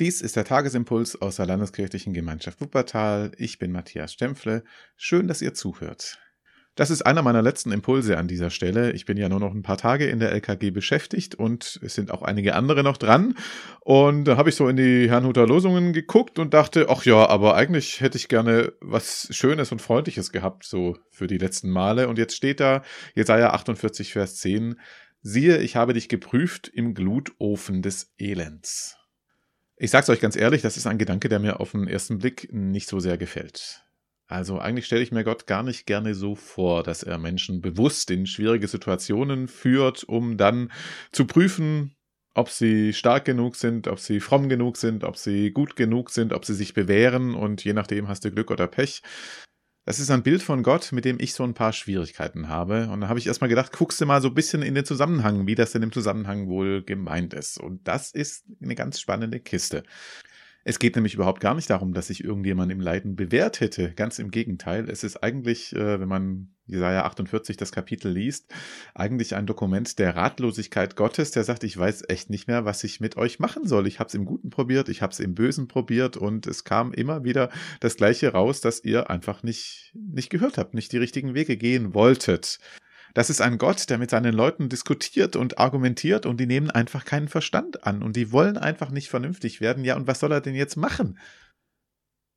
Dies ist der Tagesimpuls aus der Landeskirchlichen Gemeinschaft Wuppertal. Ich bin Matthias Stempfle. Schön, dass ihr zuhört. Das ist einer meiner letzten Impulse an dieser Stelle. Ich bin ja nur noch ein paar Tage in der LKG beschäftigt und es sind auch einige andere noch dran. Und da habe ich so in die Herrnhuter Losungen geguckt und dachte, ach ja, aber eigentlich hätte ich gerne was Schönes und Freundliches gehabt, so für die letzten Male. Und jetzt steht da, Jesaja 48, Vers 10, siehe, ich habe dich geprüft im Glutofen des Elends. Ich sag's euch ganz ehrlich, das ist ein Gedanke, der mir auf den ersten Blick nicht so sehr gefällt. Also eigentlich stelle ich mir Gott gar nicht gerne so vor, dass er Menschen bewusst in schwierige Situationen führt, um dann zu prüfen, ob sie stark genug sind, ob sie fromm genug sind, ob sie gut genug sind, ob sie sich bewähren und je nachdem hast du Glück oder Pech. Das ist ein Bild von Gott, mit dem ich so ein paar Schwierigkeiten habe. Und da habe ich erstmal gedacht, guckst du mal so ein bisschen in den Zusammenhang, wie das denn im Zusammenhang wohl gemeint ist. Und das ist eine ganz spannende Kiste. Es geht nämlich überhaupt gar nicht darum, dass sich irgendjemand im Leiden bewährt hätte. Ganz im Gegenteil. Es ist eigentlich, äh, wenn man Jesaja 48 das Kapitel liest, eigentlich ein Dokument der Ratlosigkeit Gottes, der sagt, ich weiß echt nicht mehr, was ich mit euch machen soll. Ich habe es im Guten probiert, ich habe es im Bösen probiert und es kam immer wieder das Gleiche raus, dass ihr einfach nicht, nicht gehört habt, nicht die richtigen Wege gehen wolltet. Das ist ein Gott, der mit seinen Leuten diskutiert und argumentiert und die nehmen einfach keinen Verstand an und die wollen einfach nicht vernünftig werden. Ja, und was soll er denn jetzt machen?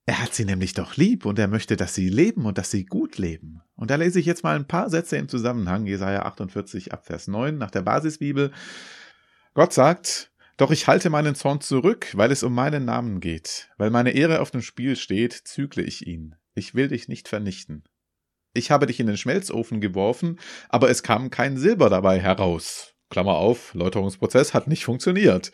Er hat sie nämlich doch lieb und er möchte, dass sie leben und dass sie gut leben. Und da lese ich jetzt mal ein paar Sätze im Zusammenhang, Jesaja 48 ab Vers 9 nach der Basisbibel. Gott sagt, doch ich halte meinen Zorn zurück, weil es um meinen Namen geht. Weil meine Ehre auf dem Spiel steht, zügle ich ihn. Ich will dich nicht vernichten. Ich habe dich in den Schmelzofen geworfen, aber es kam kein Silber dabei heraus. Klammer auf, Läuterungsprozess hat nicht funktioniert.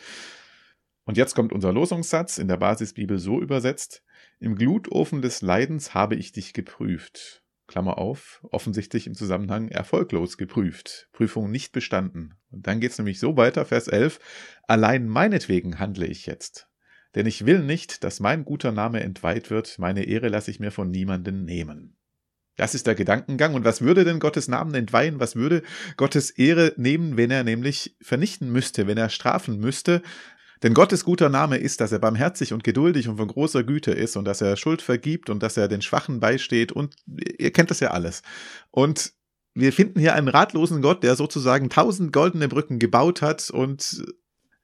Und jetzt kommt unser Losungssatz in der Basisbibel so übersetzt. Im Glutofen des Leidens habe ich dich geprüft. Klammer auf, offensichtlich im Zusammenhang erfolglos geprüft. Prüfung nicht bestanden. Und dann geht es nämlich so weiter, Vers 11. Allein meinetwegen handle ich jetzt. Denn ich will nicht, dass mein guter Name entweiht wird, meine Ehre lasse ich mir von niemanden nehmen. Das ist der Gedankengang. Und was würde denn Gottes Namen entweihen? Was würde Gottes Ehre nehmen, wenn er nämlich vernichten müsste, wenn er strafen müsste? Denn Gottes guter Name ist, dass er barmherzig und geduldig und von großer Güte ist und dass er Schuld vergibt und dass er den Schwachen beisteht und ihr kennt das ja alles. Und wir finden hier einen ratlosen Gott, der sozusagen tausend goldene Brücken gebaut hat und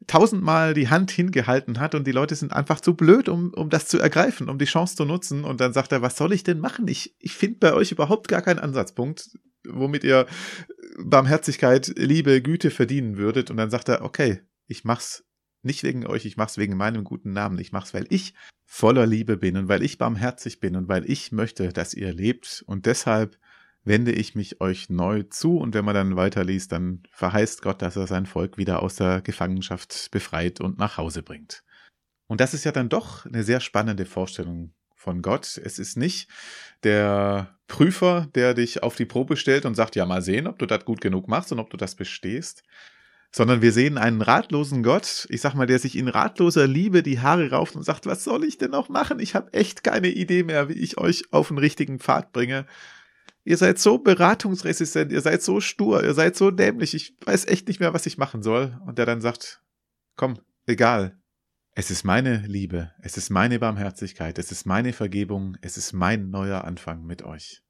tausendmal die Hand hingehalten hat und die Leute sind einfach zu blöd, um, um das zu ergreifen, um die Chance zu nutzen. Und dann sagt er, was soll ich denn machen? Ich, ich finde bei euch überhaupt gar keinen Ansatzpunkt, womit ihr Barmherzigkeit, Liebe, Güte verdienen würdet. Und dann sagt er, okay, ich mach's nicht wegen euch, ich mach's wegen meinem guten Namen. Ich mach's, weil ich voller Liebe bin und weil ich barmherzig bin und weil ich möchte, dass ihr lebt. Und deshalb wende ich mich euch neu zu. Und wenn man dann weiterliest, dann verheißt Gott, dass er sein Volk wieder aus der Gefangenschaft befreit und nach Hause bringt. Und das ist ja dann doch eine sehr spannende Vorstellung von Gott. Es ist nicht der Prüfer, der dich auf die Probe stellt und sagt, ja, mal sehen, ob du das gut genug machst und ob du das bestehst, sondern wir sehen einen ratlosen Gott, ich sag mal, der sich in ratloser Liebe die Haare rauft und sagt, was soll ich denn noch machen? Ich habe echt keine Idee mehr, wie ich euch auf den richtigen Pfad bringe. Ihr seid so beratungsresistent, ihr seid so stur, ihr seid so dämlich, ich weiß echt nicht mehr, was ich machen soll. Und der dann sagt, komm, egal. Es ist meine Liebe, es ist meine Barmherzigkeit, es ist meine Vergebung, es ist mein neuer Anfang mit euch.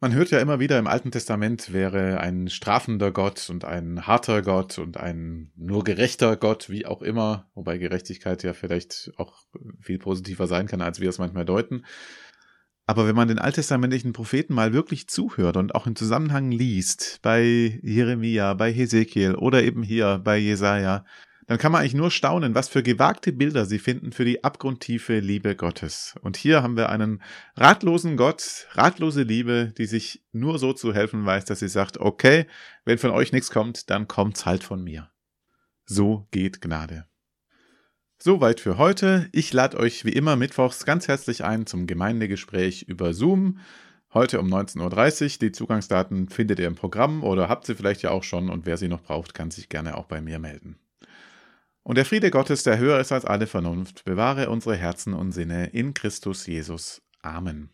Man hört ja immer wieder im Alten Testament wäre ein strafender Gott und ein harter Gott und ein nur gerechter Gott, wie auch immer, wobei Gerechtigkeit ja vielleicht auch viel positiver sein kann, als wir es manchmal deuten. Aber wenn man den alttestamentlichen Propheten mal wirklich zuhört und auch im Zusammenhang liest, bei Jeremia, bei Hesekiel oder eben hier bei Jesaja, dann kann man eigentlich nur staunen, was für gewagte Bilder sie finden für die abgrundtiefe Liebe Gottes. Und hier haben wir einen ratlosen Gott, ratlose Liebe, die sich nur so zu helfen weiß, dass sie sagt, okay, wenn von euch nichts kommt, dann kommt's halt von mir. So geht Gnade. Soweit für heute. Ich lade euch wie immer mittwochs ganz herzlich ein zum Gemeindegespräch über Zoom. Heute um 19.30 Uhr. Die Zugangsdaten findet ihr im Programm oder habt sie vielleicht ja auch schon und wer sie noch braucht, kann sich gerne auch bei mir melden. Und der Friede Gottes, der höher ist als alle Vernunft, bewahre unsere Herzen und Sinne in Christus Jesus. Amen.